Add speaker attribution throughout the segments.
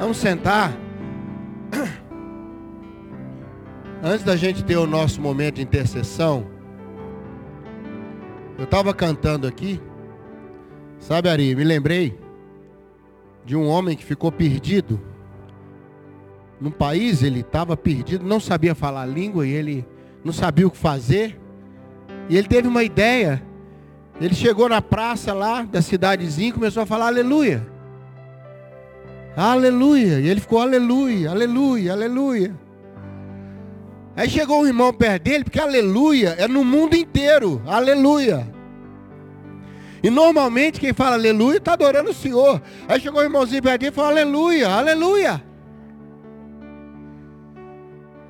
Speaker 1: Vamos sentar. Antes da gente ter o nosso momento de intercessão, eu estava cantando aqui, sabe, Ari? Me lembrei de um homem que ficou perdido. Num país, ele estava perdido, não sabia falar a língua e ele não sabia o que fazer. E ele teve uma ideia. Ele chegou na praça lá da cidadezinha e começou a falar aleluia. Aleluia. E ele ficou aleluia, aleluia, aleluia. Aí chegou um irmão perto dele, porque aleluia é no mundo inteiro. Aleluia. E normalmente quem fala aleluia está adorando o Senhor. Aí chegou o irmãozinho perto dele e falou aleluia, aleluia.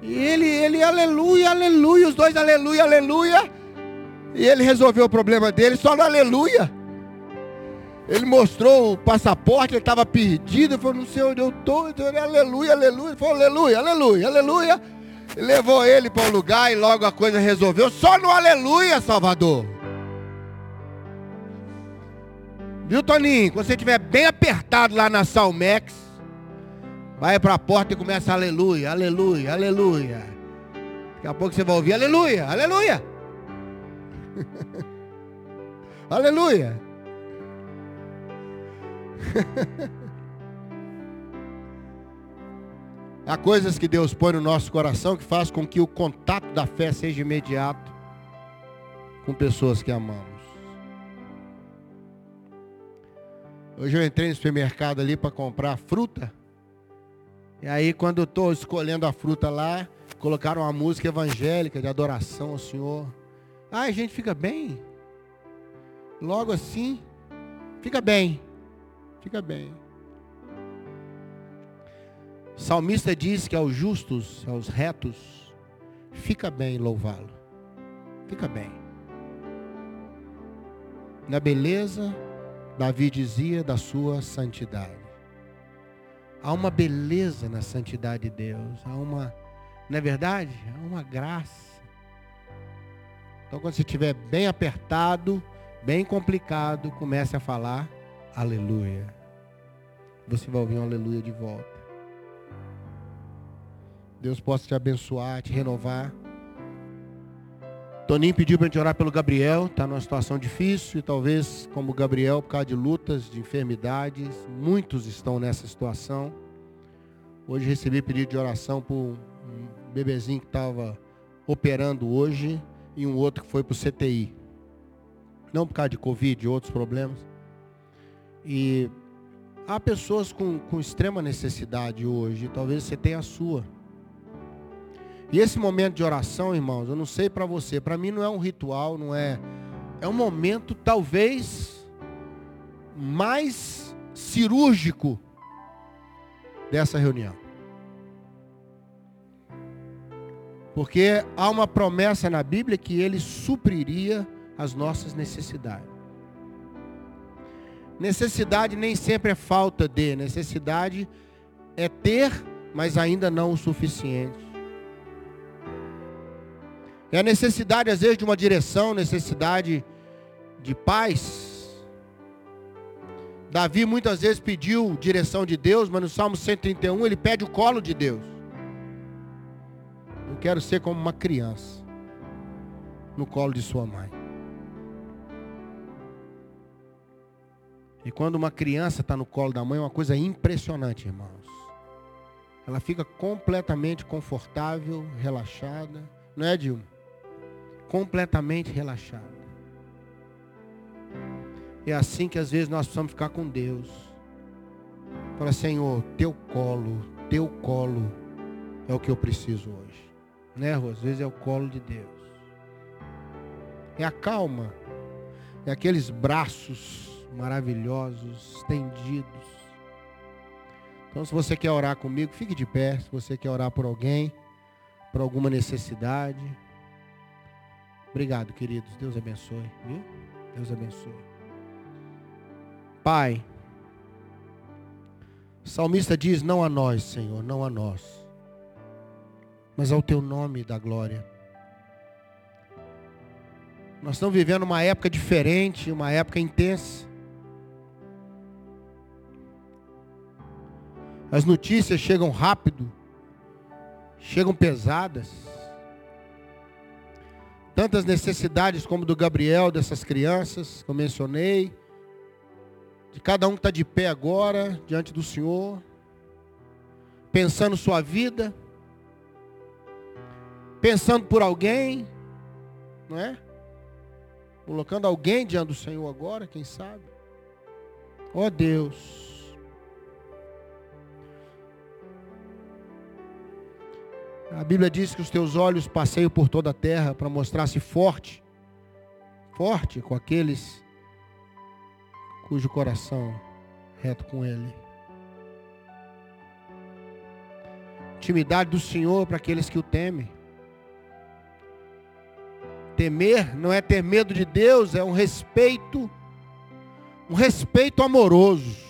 Speaker 1: E ele, ele, aleluia, aleluia, os dois aleluia, aleluia. E ele resolveu o problema dele só no aleluia. Ele mostrou o passaporte, ele estava perdido. Ele falou, não sei onde eu estou. Aleluia, aleluia. Ele falou, aleluia, aleluia, aleluia. Ele levou ele para o um lugar e logo a coisa resolveu. Só no aleluia, Salvador. Viu, Toninho? Quando você estiver bem apertado lá na Salmex, vai para a porta e começa aleluia, aleluia, aleluia. Daqui a pouco você vai ouvir aleluia, aleluia. aleluia. Há coisas que Deus põe no nosso coração que faz com que o contato da fé seja imediato com pessoas que amamos. Hoje eu entrei no supermercado ali para comprar fruta. E aí quando eu estou escolhendo a fruta lá, colocaram uma música evangélica de adoração ao Senhor. A gente fica bem. Logo assim, fica bem. Fica bem. O salmista diz que aos justos, aos retos, fica bem louvá-lo. Fica bem. Na beleza, Davi dizia da sua santidade. Há uma beleza na santidade de Deus. Há uma, não é verdade? Há uma graça. Então quando você estiver bem apertado, bem complicado, comece a falar aleluia. Você vai ouvir um aleluia de volta. Deus possa te abençoar, te renovar. Toninho pediu para a gente orar pelo Gabriel, está numa situação difícil, e talvez como Gabriel, por causa de lutas, de enfermidades, muitos estão nessa situação. Hoje recebi pedido de oração por um bebezinho que estava operando hoje e um outro que foi para o CTI. Não por causa de Covid outros problemas. E há pessoas com, com extrema necessidade hoje, talvez você tenha a sua. E esse momento de oração, irmãos, eu não sei para você, para mim não é um ritual, não é. É um momento talvez mais cirúrgico dessa reunião. Porque há uma promessa na Bíblia que ele supriria as nossas necessidades. Necessidade nem sempre é falta de, necessidade é ter, mas ainda não o suficiente. É a necessidade, às vezes, de uma direção, necessidade de paz. Davi muitas vezes pediu direção de Deus, mas no Salmo 131 ele pede o colo de Deus. Eu quero ser como uma criança no colo de sua mãe. E quando uma criança está no colo da mãe, é uma coisa impressionante, irmãos. Ela fica completamente confortável, relaxada. Não é, Dilma? Completamente relaxada. É assim que às vezes nós precisamos ficar com Deus. Fala, Senhor, teu colo, teu colo é o que eu preciso hoje. Né, Rô? Às vezes é o colo de Deus. É a calma. É aqueles braços maravilhosos, estendidos. Então, se você quer orar comigo, fique de pé. Se você quer orar por alguém, por alguma necessidade. Obrigado, queridos. Deus abençoe. Viu? Deus abençoe. Pai, o salmista diz: Não a nós, Senhor, não a nós, mas ao teu nome da glória. Nós estamos vivendo uma época diferente, uma época intensa. As notícias chegam rápido, chegam pesadas. Tantas necessidades como do Gabriel, dessas crianças que eu mencionei, de cada um que está de pé agora diante do Senhor, pensando sua vida, pensando por alguém, não é? Colocando alguém diante do Senhor agora, quem sabe? Ó oh Deus. A Bíblia diz que os teus olhos passeiam por toda a terra para mostrar-se forte, forte com aqueles cujo coração é reto com Ele. Intimidade do Senhor para aqueles que o temem. Temer não é ter medo de Deus, é um respeito, um respeito amoroso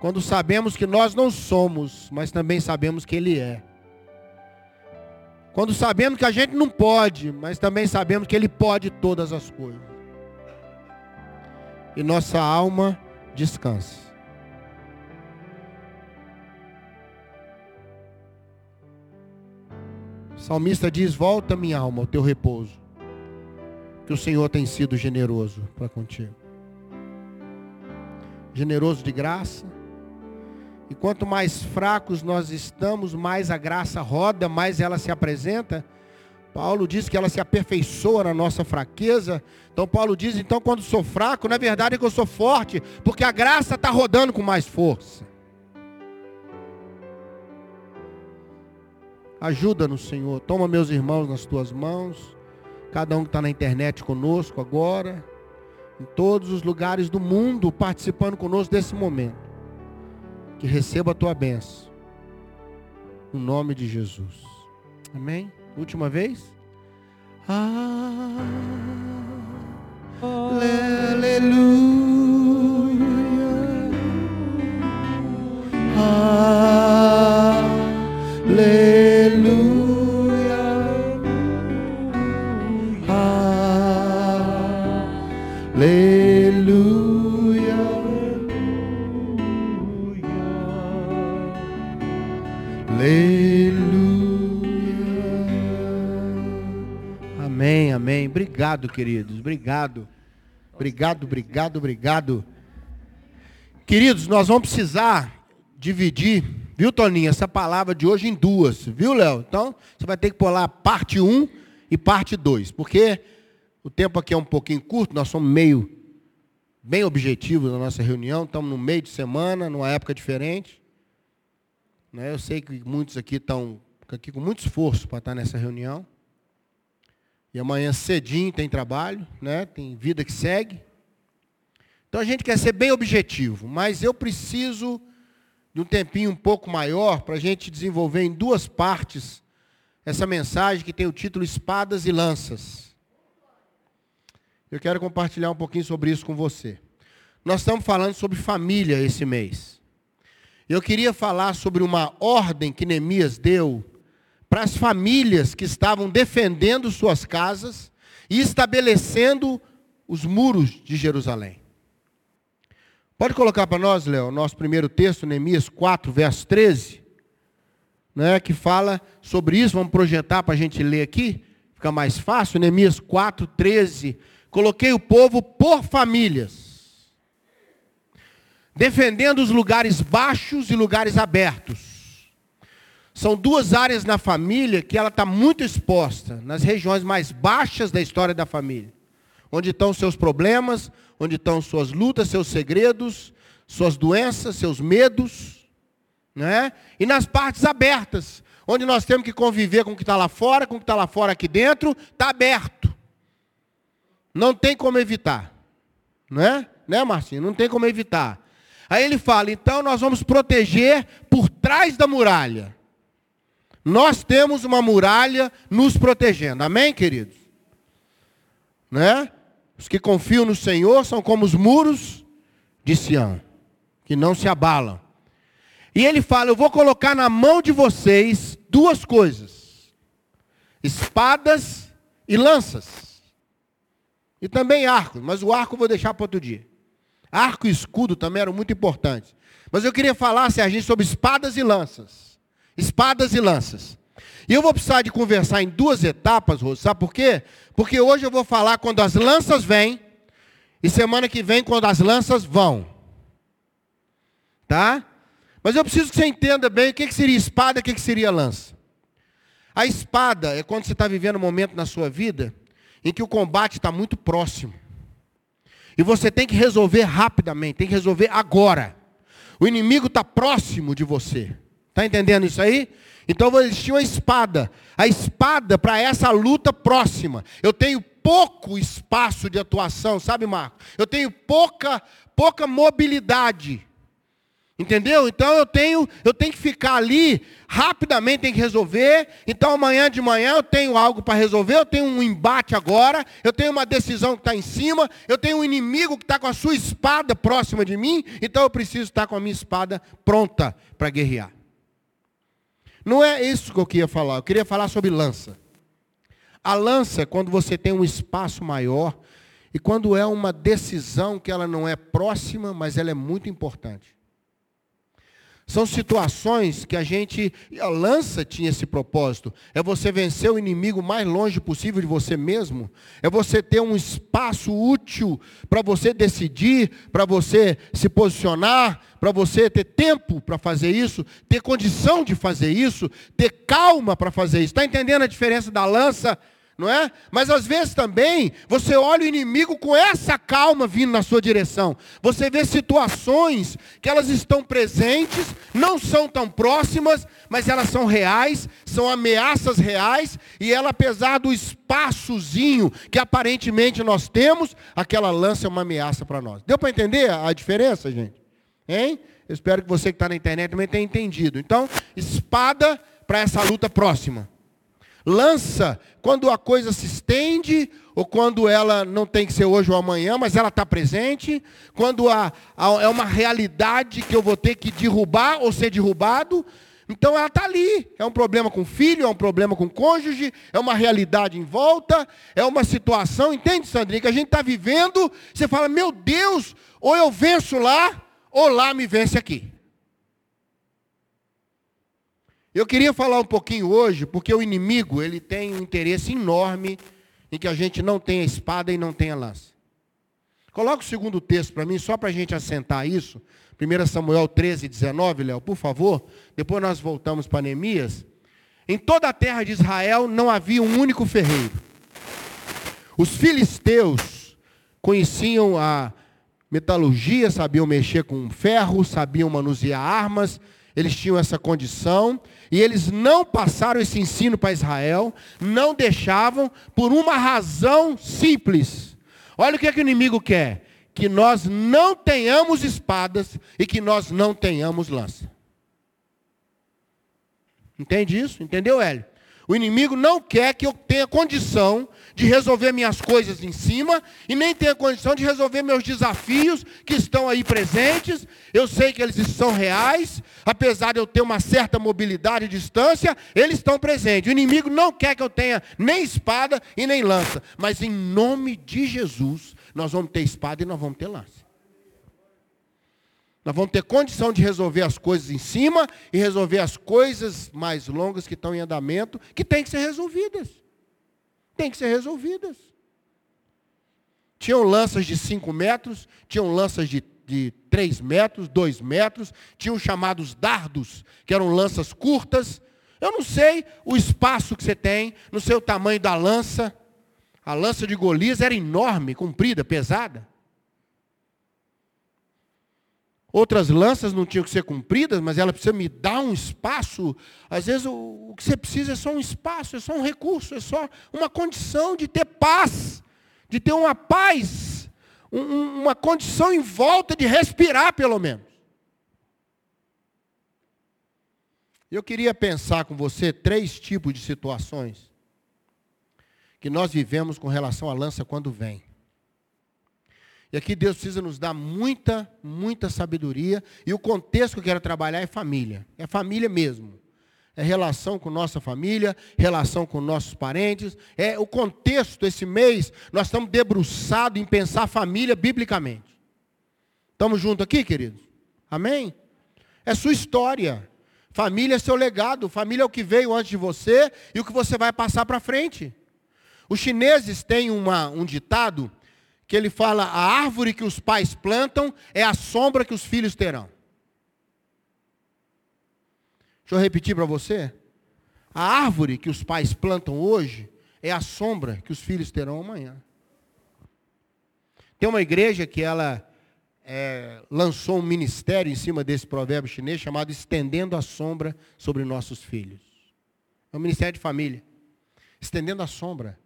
Speaker 1: quando sabemos que nós não somos, mas também sabemos que Ele é. Quando sabemos que a gente não pode, mas também sabemos que Ele pode todas as coisas. E nossa alma descansa. O salmista diz: Volta minha alma ao teu repouso, que o Senhor tem sido generoso para contigo. Generoso de graça, e quanto mais fracos nós estamos, mais a graça roda, mais ela se apresenta. Paulo diz que ela se aperfeiçoa na nossa fraqueza. Então Paulo diz, então quando sou fraco, na verdade é que eu sou forte, porque a graça está rodando com mais força. Ajuda-nos, Senhor. Toma meus irmãos nas tuas mãos. Cada um que está na internet conosco agora. Em todos os lugares do mundo participando conosco desse momento que receba a tua bênção. No nome de Jesus. Amém? Última vez? Ah, aleluia. Aleluia. Obrigado, queridos. Obrigado. Obrigado, obrigado, obrigado. Queridos, nós vamos precisar dividir, viu, Toninho, essa palavra de hoje em duas, viu, Léo? Então, você vai ter que pôr lá parte 1 e parte 2, porque o tempo aqui é um pouquinho curto, nós somos meio bem objetivos na nossa reunião, estamos no meio de semana, numa época diferente. Né? Eu sei que muitos aqui estão aqui com muito esforço para estar nessa reunião. E amanhã cedinho tem trabalho, né? Tem vida que segue. Então a gente quer ser bem objetivo, mas eu preciso de um tempinho um pouco maior para a gente desenvolver em duas partes essa mensagem que tem o título Espadas e Lanças. Eu quero compartilhar um pouquinho sobre isso com você. Nós estamos falando sobre família esse mês. Eu queria falar sobre uma ordem que Neemias deu para as famílias que estavam defendendo suas casas e estabelecendo os muros de Jerusalém. Pode colocar para nós, Léo, nosso primeiro texto, Neemias 4, verso 13, né, que fala sobre isso. Vamos projetar para a gente ler aqui, fica mais fácil. Neemias 4, 13. Coloquei o povo por famílias, defendendo os lugares baixos e lugares abertos são duas áreas na família que ela está muito exposta, nas regiões mais baixas da história da família. Onde estão seus problemas, onde estão suas lutas, seus segredos, suas doenças, seus medos. Né? E nas partes abertas, onde nós temos que conviver com o que está lá fora, com o que está lá fora aqui dentro, está aberto. Não tem como evitar. Né? Né, Marcinho? Não tem como evitar. Aí ele fala, então nós vamos proteger por trás da muralha. Nós temos uma muralha nos protegendo. Amém, queridos? Né? Os que confiam no Senhor são como os muros de Sião, que não se abalam. E ele fala: Eu vou colocar na mão de vocês duas coisas: espadas e lanças. E também arcos, mas o arco eu vou deixar para outro dia. Arco e escudo também eram muito importantes. Mas eu queria falar, Serginho, sobre espadas e lanças. Espadas e lanças. E eu vou precisar de conversar em duas etapas, Rose. Sabe por quê? Porque hoje eu vou falar quando as lanças vêm. E semana que vem quando as lanças vão. Tá? Mas eu preciso que você entenda bem o que seria espada e o que seria lança. A espada é quando você está vivendo um momento na sua vida em que o combate está muito próximo. E você tem que resolver rapidamente, tem que resolver agora. O inimigo está próximo de você. Está entendendo isso aí? Então vai existir uma espada. A espada para essa luta próxima. Eu tenho pouco espaço de atuação, sabe, Marco? Eu tenho pouca, pouca mobilidade. Entendeu? Então eu tenho, eu tenho que ficar ali, rapidamente tem que resolver. Então amanhã de manhã eu tenho algo para resolver, eu tenho um embate agora, eu tenho uma decisão que está em cima, eu tenho um inimigo que está com a sua espada próxima de mim, então eu preciso estar com a minha espada pronta para guerrear. Não é isso que eu queria falar, eu queria falar sobre lança. A lança é quando você tem um espaço maior e quando é uma decisão que ela não é próxima, mas ela é muito importante. São situações que a gente. A lança tinha esse propósito. É você vencer o inimigo mais longe possível de você mesmo. É você ter um espaço útil para você decidir, para você se posicionar, para você ter tempo para fazer isso, ter condição de fazer isso, ter calma para fazer isso. Está entendendo a diferença da lança? Não é? Mas às vezes também você olha o inimigo com essa calma vindo na sua direção. Você vê situações que elas estão presentes, não são tão próximas, mas elas são reais, são ameaças reais, e ela, apesar do espaçozinho que aparentemente nós temos, aquela lança é uma ameaça para nós. Deu para entender a diferença, gente? Hein? Eu espero que você que está na internet também tenha entendido. Então, espada para essa luta próxima lança quando a coisa se estende, ou quando ela não tem que ser hoje ou amanhã, mas ela está presente, quando a, a, é uma realidade que eu vou ter que derrubar ou ser derrubado, então ela está ali. É um problema com o filho, é um problema com o cônjuge, é uma realidade em volta, é uma situação, entende, Sandrinha, que a gente está vivendo, você fala, meu Deus, ou eu venço lá, ou lá me vence aqui. Eu queria falar um pouquinho hoje, porque o inimigo ele tem um interesse enorme em que a gente não tenha espada e não tenha lança. Coloca o segundo texto para mim, só para a gente assentar isso. 1 Samuel 13, 19, Léo, por favor. Depois nós voltamos para Neemias. Em toda a terra de Israel não havia um único ferreiro. Os filisteus conheciam a metalurgia, sabiam mexer com ferro, sabiam manusear armas, eles tinham essa condição, e eles não passaram esse ensino para Israel, não deixavam, por uma razão simples. Olha o que, é que o inimigo quer: que nós não tenhamos espadas e que nós não tenhamos lança. Entende isso? Entendeu, Hélio? O inimigo não quer que eu tenha condição de resolver minhas coisas em cima e nem tenha condição de resolver meus desafios que estão aí presentes. Eu sei que eles são reais, apesar de eu ter uma certa mobilidade e distância, eles estão presentes. O inimigo não quer que eu tenha nem espada e nem lança, mas em nome de Jesus, nós vamos ter espada e nós vamos ter lança. Nós vamos ter condição de resolver as coisas em cima e resolver as coisas mais longas que estão em andamento, que têm que ser resolvidas. Tem que ser resolvidas. Tinham lanças de 5 metros, tinham lanças de, de 3 metros, 2 metros, tinham chamados dardos, que eram lanças curtas. Eu não sei o espaço que você tem, não sei o tamanho da lança. A lança de Golias era enorme, comprida, pesada. Outras lanças não tinham que ser cumpridas, mas ela precisa me dar um espaço. Às vezes o, o que você precisa é só um espaço, é só um recurso, é só uma condição de ter paz, de ter uma paz, um, uma condição em volta de respirar, pelo menos. Eu queria pensar com você três tipos de situações que nós vivemos com relação à lança quando vem. E aqui Deus precisa nos dar muita, muita sabedoria. E o contexto que eu quero trabalhar é família. É família mesmo. É relação com nossa família, relação com nossos parentes. É o contexto, esse mês, nós estamos debruçados em pensar família biblicamente. Estamos juntos aqui, queridos? Amém? é sua história. Família é seu legado. Família é o que veio antes de você e o que você vai passar para frente. Os chineses têm uma, um ditado que ele fala: a árvore que os pais plantam é a sombra que os filhos terão. Deixa eu repetir para você. A árvore que os pais plantam hoje é a sombra que os filhos terão amanhã. Tem uma igreja que ela é, lançou um ministério em cima desse provérbio chinês chamado Estendendo a Sombra sobre Nossos Filhos. É um ministério de família. Estendendo a sombra.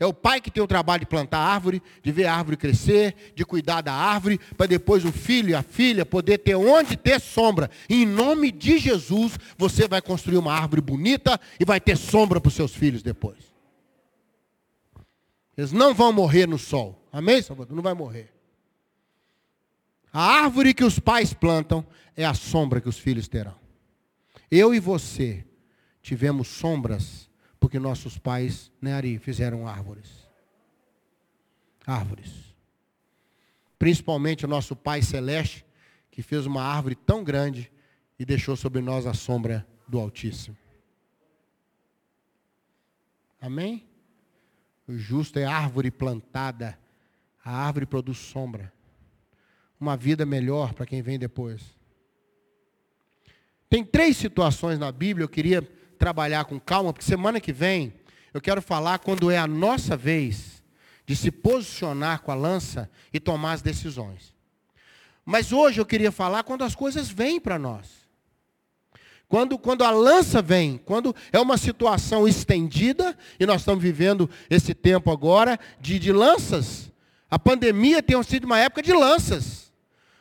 Speaker 1: É o pai que tem o trabalho de plantar árvore, de ver a árvore crescer, de cuidar da árvore, para depois o filho e a filha poder ter onde ter sombra. Em nome de Jesus, você vai construir uma árvore bonita e vai ter sombra para os seus filhos depois. Eles não vão morrer no sol. Amém, Salvador? Não vai morrer. A árvore que os pais plantam é a sombra que os filhos terão. Eu e você tivemos sombras porque nossos pais, né, Ari, fizeram árvores. Árvores. Principalmente o nosso Pai Celeste, que fez uma árvore tão grande e deixou sobre nós a sombra do Altíssimo. Amém? O justo é árvore plantada. A árvore produz sombra. Uma vida melhor para quem vem depois. Tem três situações na Bíblia, eu queria trabalhar com calma, porque semana que vem eu quero falar quando é a nossa vez de se posicionar com a lança e tomar as decisões. Mas hoje eu queria falar quando as coisas vêm para nós. Quando, quando a lança vem, quando é uma situação estendida, e nós estamos vivendo esse tempo agora de, de lanças. A pandemia tem sido uma época de lanças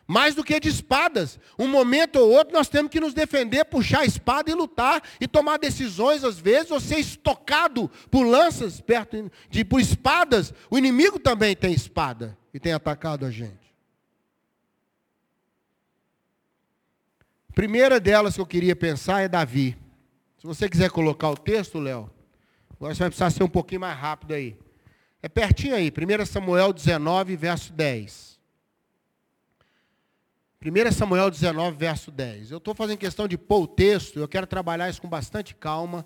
Speaker 1: mais do que de espadas. Um momento ou outro nós temos que nos defender, puxar a espada e lutar e tomar decisões, às vezes, ou ser estocado por lanças, perto de por espadas. O inimigo também tem espada e tem atacado a gente. Primeira delas que eu queria pensar é Davi. Se você quiser colocar o texto, Léo, agora você vai precisar ser um pouquinho mais rápido aí. É pertinho aí, 1 Samuel 19, verso 10. 1 Samuel 19, verso 10. Eu estou fazendo questão de pôr o texto, eu quero trabalhar isso com bastante calma,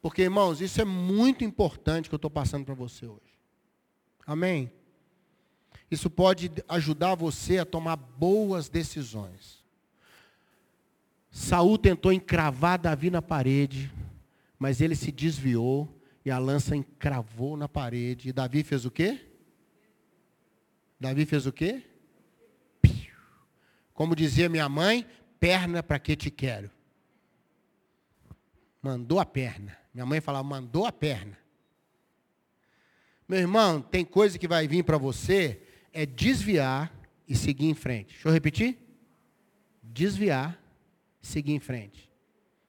Speaker 1: porque, irmãos, isso é muito importante que eu estou passando para você hoje. Amém? Isso pode ajudar você a tomar boas decisões. Saul tentou encravar Davi na parede, mas ele se desviou e a lança encravou na parede. E Davi fez o quê? Davi fez o quê? Como dizia minha mãe, perna para que te quero. Mandou a perna. Minha mãe falava, mandou a perna. Meu irmão, tem coisa que vai vir para você, é desviar e seguir em frente. Deixa eu repetir? Desviar, seguir em frente.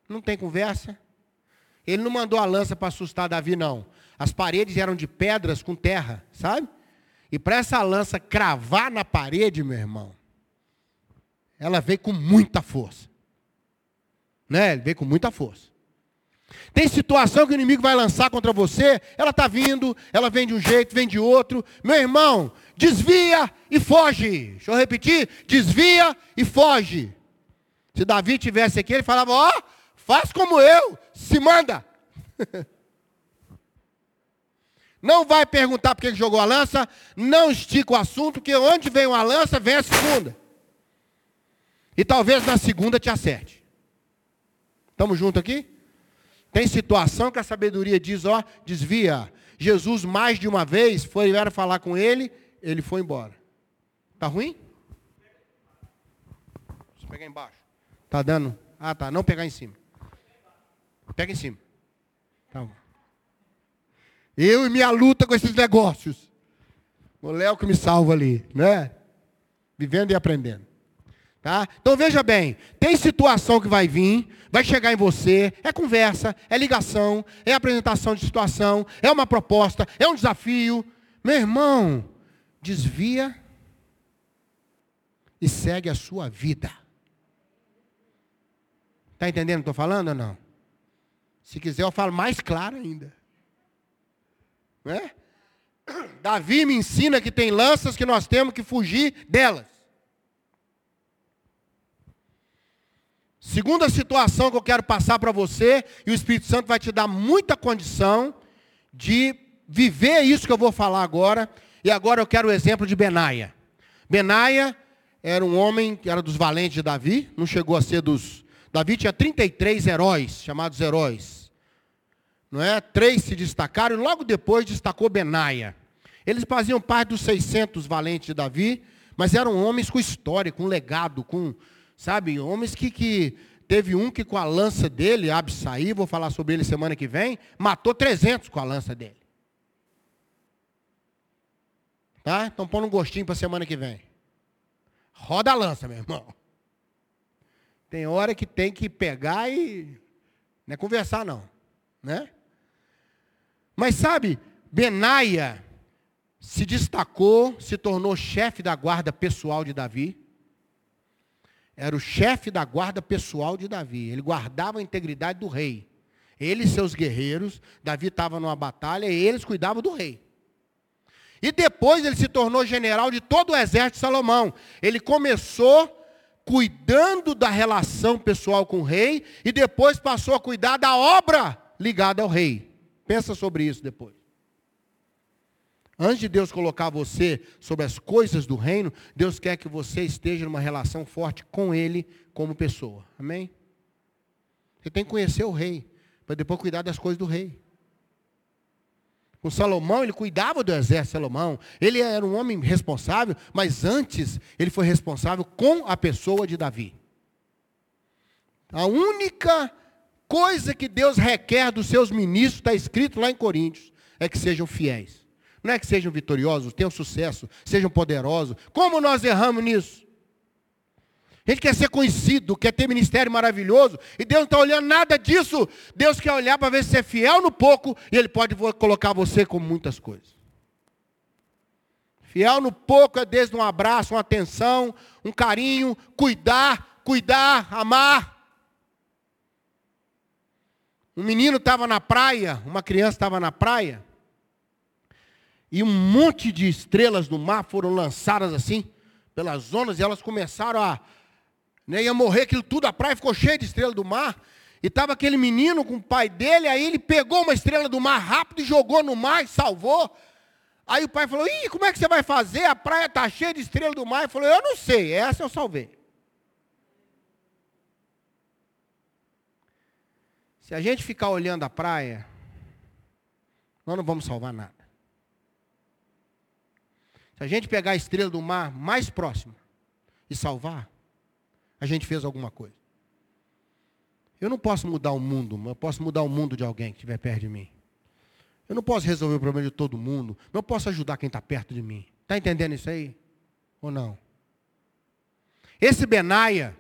Speaker 1: Não tem conversa. Ele não mandou a lança para assustar Davi, não. As paredes eram de pedras com terra, sabe? E para essa lança cravar na parede, meu irmão, ela veio com muita força. Né? Ele veio com muita força. Tem situação que o inimigo vai lançar contra você, ela está vindo, ela vem de um jeito, vem de outro. Meu irmão, desvia e foge. Deixa eu repetir: desvia e foge. Se Davi tivesse aqui, ele falava: Ó, oh, faz como eu, se manda. Não vai perguntar por que jogou a lança, não estica o assunto, porque onde vem uma lança, vem a segunda. E talvez na segunda te acerte. Estamos juntos aqui? Tem situação que a sabedoria diz, ó, desvia. Jesus mais de uma vez foi era falar com ele, ele foi embora. Tá ruim? Deixa eu pegar embaixo. Tá dando? Ah, tá. Não pegar em cima. Pega em cima. Tá bom. Eu e minha luta com esses negócios. O Léo que me salva ali, né? Vivendo e aprendendo. Tá? Então veja bem, tem situação que vai vir, vai chegar em você, é conversa, é ligação, é apresentação de situação, é uma proposta, é um desafio. Meu irmão, desvia e segue a sua vida. Está entendendo o que estou falando ou não? Se quiser eu falo mais claro ainda. Né? Davi me ensina que tem lanças que nós temos que fugir delas. Segunda situação que eu quero passar para você, e o Espírito Santo vai te dar muita condição de viver isso que eu vou falar agora. E agora eu quero o exemplo de Benaia. Benaia era um homem que era dos valentes de Davi, não chegou a ser dos. Davi tinha 33 heróis, chamados heróis. Não é? Três se destacaram, e logo depois destacou Benaia. Eles faziam parte dos 600 valentes de Davi, mas eram homens com história, com legado, com, sabe, homens que, que teve um que com a lança dele, Absaí, vou falar sobre ele semana que vem, matou 300 com a lança dele. Tá? Então põe um gostinho para semana que vem. Roda a lança, meu irmão. Tem hora que tem que pegar e não é conversar não, né? Mas sabe, Benaia se destacou, se tornou chefe da guarda pessoal de Davi. Era o chefe da guarda pessoal de Davi. Ele guardava a integridade do rei. Ele e seus guerreiros, Davi estava numa batalha e eles cuidavam do rei. E depois ele se tornou general de todo o exército de Salomão. Ele começou cuidando da relação pessoal com o rei e depois passou a cuidar da obra ligada ao rei. Pensa sobre isso depois. Antes de Deus colocar você sobre as coisas do reino, Deus quer que você esteja numa relação forte com Ele como pessoa. Amém? Você tem que conhecer o rei, para depois cuidar das coisas do rei. Com Salomão, ele cuidava do exército Salomão. Ele era um homem responsável, mas antes ele foi responsável com a pessoa de Davi. A única coisa que Deus requer dos seus ministros, está escrito lá em Coríntios, é que sejam fiéis. Não é que sejam vitoriosos, tenham sucesso, sejam poderosos. Como nós erramos nisso? A gente quer ser conhecido, quer ter ministério maravilhoso, e Deus não está olhando nada disso. Deus quer olhar para ver se você é fiel no pouco, e Ele pode colocar você com muitas coisas. Fiel no pouco é desde um abraço, uma atenção, um carinho, cuidar, cuidar, amar. Um menino estava na praia, uma criança estava na praia, e um monte de estrelas do mar foram lançadas assim, pelas zonas, e elas começaram a né? Ia morrer aquilo tudo, a praia ficou cheia de estrelas do mar. E estava aquele menino com o pai dele, aí ele pegou uma estrela do mar rápido e jogou no mar e salvou. Aí o pai falou, Ih, como é que você vai fazer? A praia está cheia de estrela do mar. Ele falou, eu não sei, essa eu salvei. Se a gente ficar olhando a praia, nós não vamos salvar nada. Se a gente pegar a estrela do mar mais próxima e salvar, a gente fez alguma coisa. Eu não posso mudar o mundo, mas eu posso mudar o mundo de alguém que estiver perto de mim. Eu não posso resolver o problema de todo mundo, mas eu posso ajudar quem está perto de mim. Está entendendo isso aí? Ou não? Esse Benaia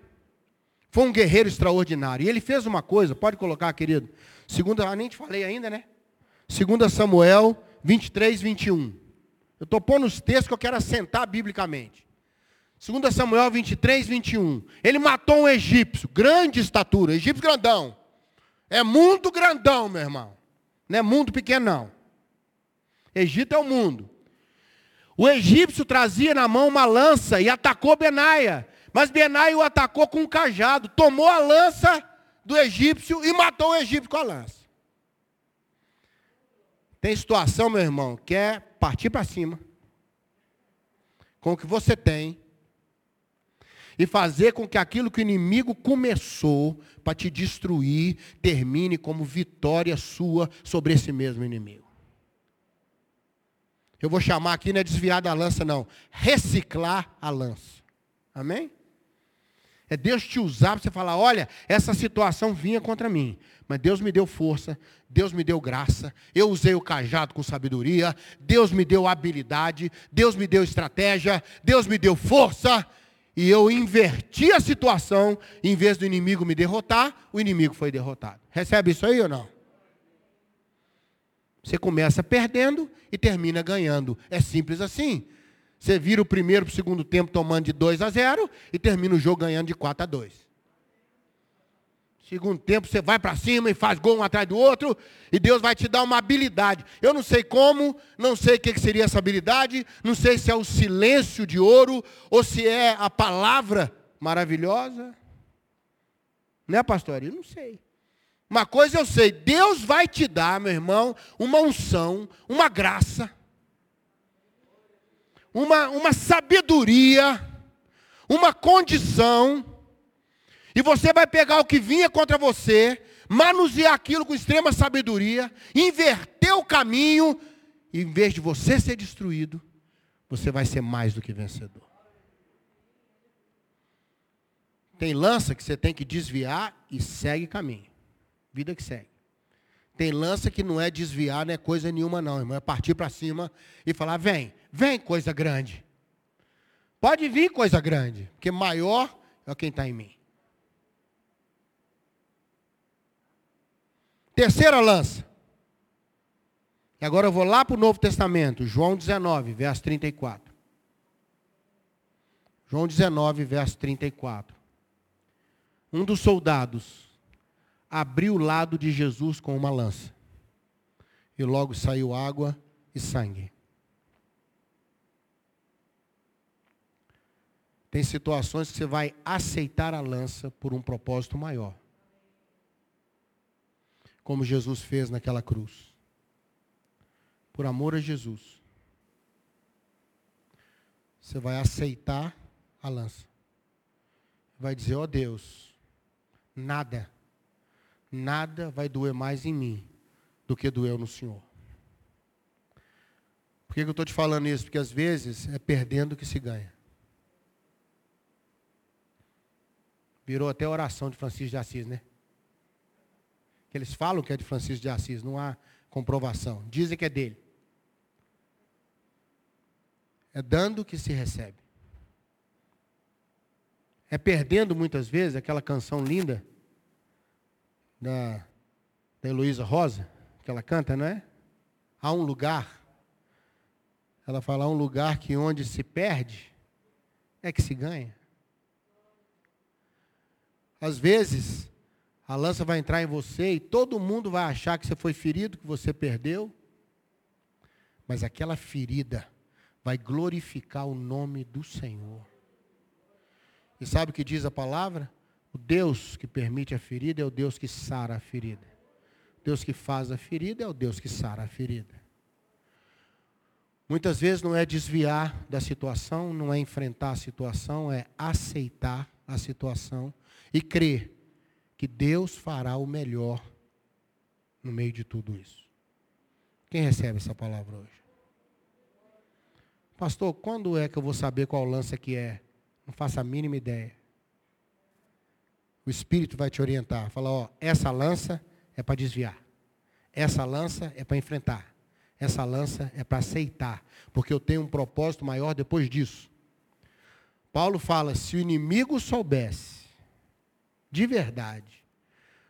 Speaker 1: foi um guerreiro extraordinário. E ele fez uma coisa, pode colocar, querido. Segunda, ah, nem te falei ainda, né? Segunda Samuel 23, 21. Eu estou pondo os textos que eu quero assentar biblicamente. 2 Samuel 23, 21. Ele matou um egípcio, grande estatura, egípcio grandão. É mundo grandão, meu irmão. Não é mundo pequeno, não. Egito é o mundo. O egípcio trazia na mão uma lança e atacou Benaia. Mas Benaia o atacou com um cajado, tomou a lança do egípcio e matou o egípcio com a lança. Tem situação, meu irmão, que é partir para cima com o que você tem e fazer com que aquilo que o inimigo começou para te destruir termine como vitória sua sobre esse mesmo inimigo. Eu vou chamar aqui, não é desviar da lança, não. Reciclar a lança. Amém? É Deus te usar para você falar: olha, essa situação vinha contra mim, mas Deus me deu força, Deus me deu graça, eu usei o cajado com sabedoria, Deus me deu habilidade, Deus me deu estratégia, Deus me deu força, e eu inverti a situação, em vez do inimigo me derrotar, o inimigo foi derrotado. Recebe isso aí ou não? Você começa perdendo e termina ganhando. É simples assim. Você vira o primeiro para o segundo tempo tomando de 2 a 0 e termina o jogo ganhando de 4 a 2. Segundo tempo, você vai para cima e faz gol um atrás do outro, e Deus vai te dar uma habilidade. Eu não sei como, não sei o que seria essa habilidade, não sei se é o silêncio de ouro, ou se é a palavra maravilhosa. Né, pastor? Eu não sei. Uma coisa eu sei, Deus vai te dar, meu irmão, uma unção, uma graça, uma, uma sabedoria, uma condição, e você vai pegar o que vinha contra você, manusear aquilo com extrema sabedoria, inverter o caminho, e em vez de você ser destruído, você vai ser mais do que vencedor. Tem lança que você tem que desviar e segue caminho. Vida que segue. Tem lança que não é desviar, não é coisa nenhuma, não, irmão. É partir para cima e falar: vem, vem coisa grande. Pode vir coisa grande, porque maior é quem está em mim. Terceira lança. E agora eu vou lá para o Novo Testamento, João 19, verso 34. João 19, verso 34. Um dos soldados abriu o lado de Jesus com uma lança. E logo saiu água e sangue. Tem situações que você vai aceitar a lança por um propósito maior. Como Jesus fez naquela cruz. Por amor a Jesus. Você vai aceitar a lança. Vai dizer, ó oh Deus, nada nada vai doer mais em mim do que doeu no Senhor. Por que, eu estou te falando isso? Porque às vezes é perdendo que se ganha. Virou até oração de Francisco de Assis, né? Que eles falam que é de Francisco de Assis, não há comprovação. Dizem que é dele. É dando que se recebe. É perdendo muitas vezes aquela canção linda da, da Heloísa Rosa, que ela canta, não é? Há um lugar. Ela fala, há um lugar que onde se perde é que se ganha. Às vezes, a lança vai entrar em você e todo mundo vai achar que você foi ferido, que você perdeu. Mas aquela ferida vai glorificar o nome do Senhor. E sabe o que diz a palavra? O Deus que permite a ferida é o Deus que sara a ferida. O Deus que faz a ferida é o Deus que sara a ferida. Muitas vezes não é desviar da situação, não é enfrentar a situação, é aceitar a situação e crer que Deus fará o melhor no meio de tudo isso. Quem recebe essa palavra hoje? Pastor, quando é que eu vou saber qual lança que é? Não faço a mínima ideia. O Espírito vai te orientar. Fala, ó, essa lança é para desviar. Essa lança é para enfrentar. Essa lança é para aceitar. Porque eu tenho um propósito maior depois disso. Paulo fala, se o inimigo soubesse, de verdade,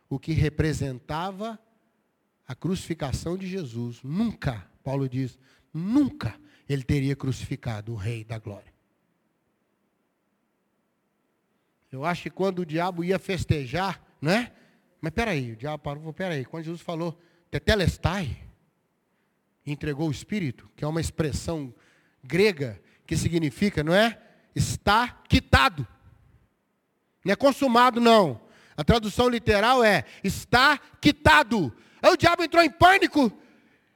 Speaker 1: o que representava a crucificação de Jesus, nunca, Paulo diz, nunca ele teria crucificado o Rei da Glória. Eu acho que quando o diabo ia festejar, né? Mas peraí, o diabo parou, peraí. Quando Jesus falou, tetelestai, entregou o Espírito, que é uma expressão grega que significa, não é? Está quitado. Não é consumado, não. A tradução literal é está quitado. Aí o diabo entrou em pânico.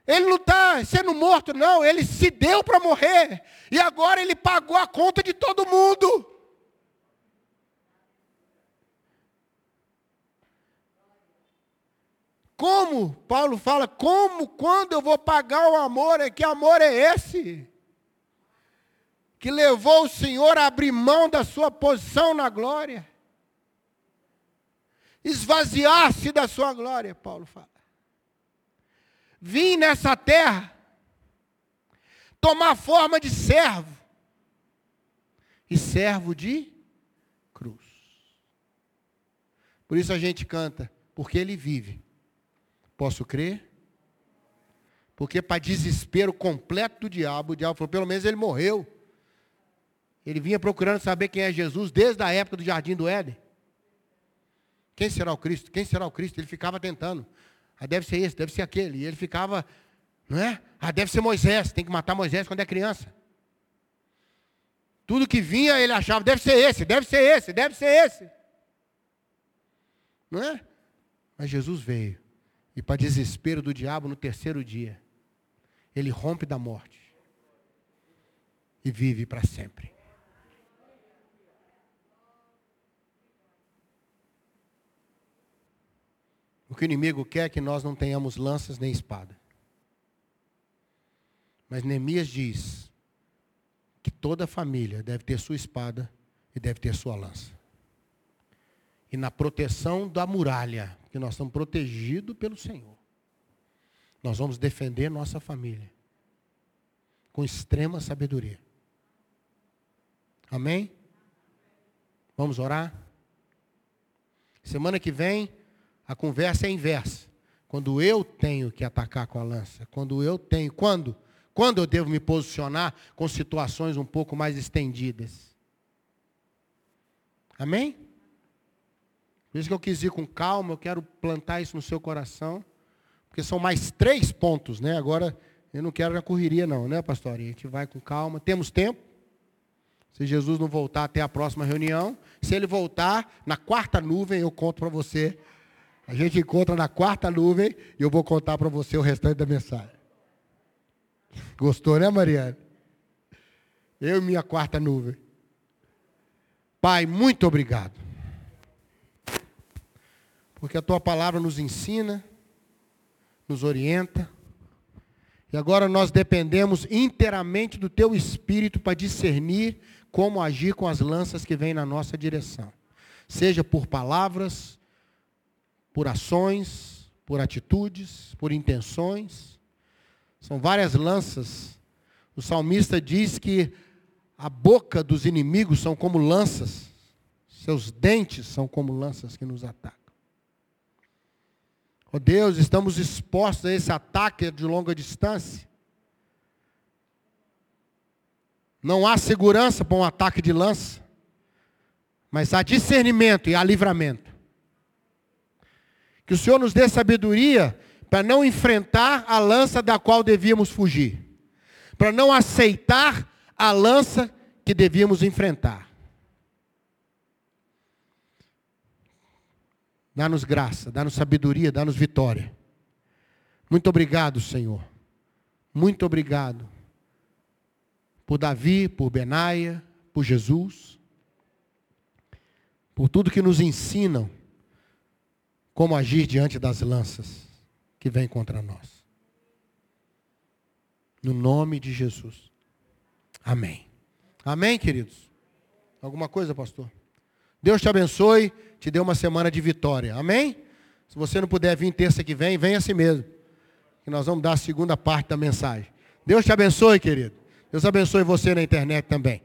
Speaker 1: Ele não está sendo morto, não. Ele se deu para morrer. E agora ele pagou a conta de todo mundo. Como, Paulo fala, como, quando eu vou pagar o amor? É que amor é esse? Que levou o Senhor a abrir mão da sua posição na glória. Esvaziar-se da sua glória, Paulo fala. Vim nessa terra, tomar forma de servo. E servo de cruz. Por isso a gente canta, porque ele vive Posso crer? Porque para desespero completo do diabo, o diabo falou, pelo menos ele morreu. Ele vinha procurando saber quem é Jesus desde a época do jardim do Éden. Quem será o Cristo? Quem será o Cristo? Ele ficava tentando. Ah, deve ser esse, deve ser aquele. E ele ficava, não é? Ah, deve ser Moisés, tem que matar Moisés quando é criança. Tudo que vinha ele achava, deve ser esse, deve ser esse, deve ser esse. Não é? Mas Jesus veio. E para desespero do diabo, no terceiro dia, ele rompe da morte e vive para sempre. O que o inimigo quer é que nós não tenhamos lanças nem espada. Mas Neemias diz que toda família deve ter sua espada e deve ter sua lança. E na proteção da muralha, que nós estamos protegidos pelo Senhor, nós vamos defender nossa família com extrema sabedoria. Amém? Vamos orar? Semana que vem, a conversa é inversa. Quando eu tenho que atacar com a lança, quando eu tenho, quando? Quando eu devo me posicionar com situações um pouco mais estendidas. Amém? Por isso que eu quis ir com calma, eu quero plantar isso no seu coração. Porque são mais três pontos, né? Agora, eu não quero na correria não, né, pastor? A gente vai com calma. Temos tempo? Se Jesus não voltar até a próxima reunião, se ele voltar na quarta nuvem, eu conto para você a gente encontra na quarta nuvem e eu vou contar para você o restante da mensagem. Gostou, né, Mariana? Eu e minha quarta nuvem. Pai, muito obrigado. Porque a tua palavra nos ensina, nos orienta. E agora nós dependemos inteiramente do teu espírito para discernir como agir com as lanças que vêm na nossa direção. Seja por palavras, por ações, por atitudes, por intenções. São várias lanças. O salmista diz que a boca dos inimigos são como lanças, seus dentes são como lanças que nos atacam. Oh Deus, estamos expostos a esse ataque de longa distância. Não há segurança para um ataque de lança, mas há discernimento e há livramento. Que o Senhor nos dê sabedoria para não enfrentar a lança da qual devíamos fugir. Para não aceitar a lança que devíamos enfrentar. Dá-nos graça, dá-nos sabedoria, dá-nos vitória. Muito obrigado, Senhor. Muito obrigado. Por Davi, por Benaia, por Jesus. Por tudo que nos ensinam como agir diante das lanças que vêm contra nós. No nome de Jesus. Amém. Amém, queridos? Alguma coisa, pastor? Deus te abençoe, te dê uma semana de vitória. Amém? Se você não puder vir terça que vem, venha assim mesmo. Que nós vamos dar a segunda parte da mensagem. Deus te abençoe, querido. Deus abençoe você na internet também.